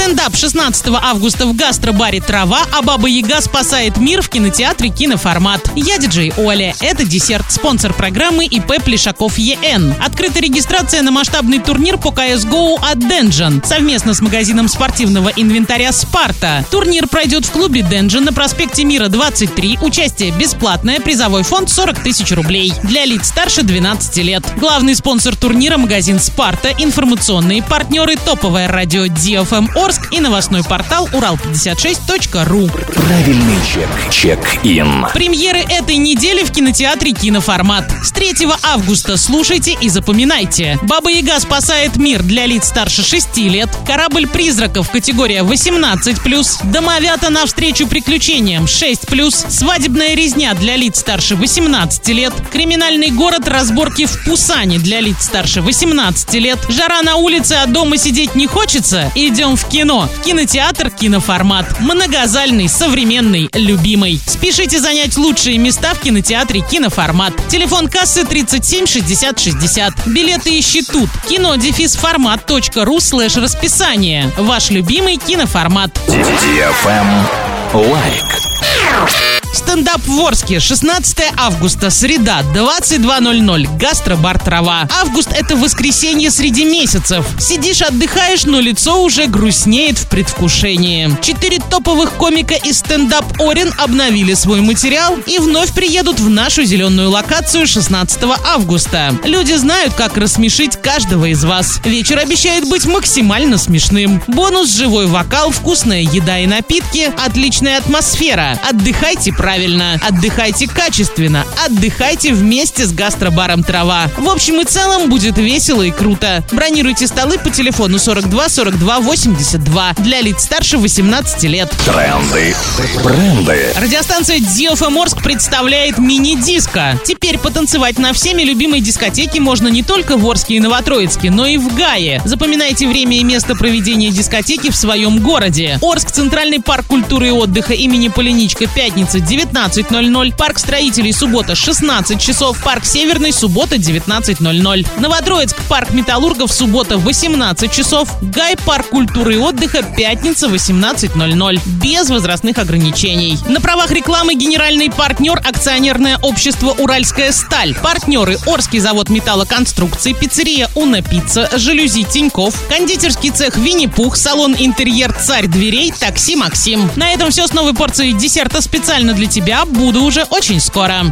Стендап 16 августа в гастробаре «Трава», а Баба Яга спасает мир в кинотеатре «Киноформат». Я диджей Оля. Это десерт. Спонсор программы ИП Плешаков ЕН. Открыта регистрация на масштабный турнир по CSGO от Денджин совместно с магазином спортивного инвентаря «Спарта». Турнир пройдет в клубе Денджин на проспекте Мира 23. Участие бесплатное. Призовой фонд 40 тысяч рублей. Для лиц старше 12 лет. Главный спонсор турнира – магазин «Спарта», информационные партнеры, топовое радио DFM Орск и новостной портал урал56.ру. Правильный чек. Чек-ин. Премьеры этой недели в кинотеатре «Киноформат». С 3 августа слушайте и запоминайте. «Баба Яга спасает мир» для лиц старше 6 лет. «Корабль призраков» категория 18+. «Домовята навстречу приключениям» 6+. «Свадебная резня» для лиц старше 18 лет. «Криминальный город. Разборки в Пусане» для лиц старше 18 лет. «Жара на улице, а дома сидеть не хочется»? Идем в кино. В кинотеатр «Киноформат». Многозальный, современный, любимый. Спешите занять лучшие места в кинотеатре «Киноформат». Телефон кассы 37 60 60. Билеты ищи тут. Кино дефис формат.ру слэш расписание. Ваш любимый киноформат. Лайк. Стендап в Орске. 16 августа, среда, 22.00. Гастробар «Трава». Август — это воскресенье среди месяцев. Сидишь, отдыхаешь, но лицо уже грустнеет в предвкушении. Четыре топовых комика из стендап Орен обновили свой материал и вновь приедут в нашу зеленую локацию 16 августа. Люди знают, как рассмешить каждого из вас. Вечер обещает быть максимально смешным. Бонус — живой вокал, вкусная еда и напитки, отличная атмосфера. Отдыхайте правильно, отдыхайте качественно, отдыхайте вместе с гастробаром «Трава». В общем и целом будет весело и круто. Бронируйте столы по телефону 42 42 82 для лиц старше 18 лет. Тренды. Бренды. Радиостанция DFM Орск представляет мини-диско. Теперь потанцевать на всеми любимой дискотеке можно не только в Орске и Новотроицке, но и в Гае. Запоминайте время и место проведения дискотеки в своем городе. Орск, Центральный парк культуры и отдыха имени Поляничко, пятница, 19.00. Парк строителей, суббота, 16 часов. Парк Северный, суббота, 19.00. Новотроицк, парк металлургов, суббота, 18 часов. Гай, парк культуры и отдыха, пятница, 18.00. Без возрастных ограничений. На правах рекламы генеральный партнер акционерное общество «Уральская сталь». Партнеры Орский завод металлоконструкций, пиццерия «Уна Пицца», жалюзи Тиньков, кондитерский цех «Винни-Пух», салон «Интерьер Царь дверей», такси «Максим». На этом все с новой порцией десерта специально для тебя. Буду уже очень скоро.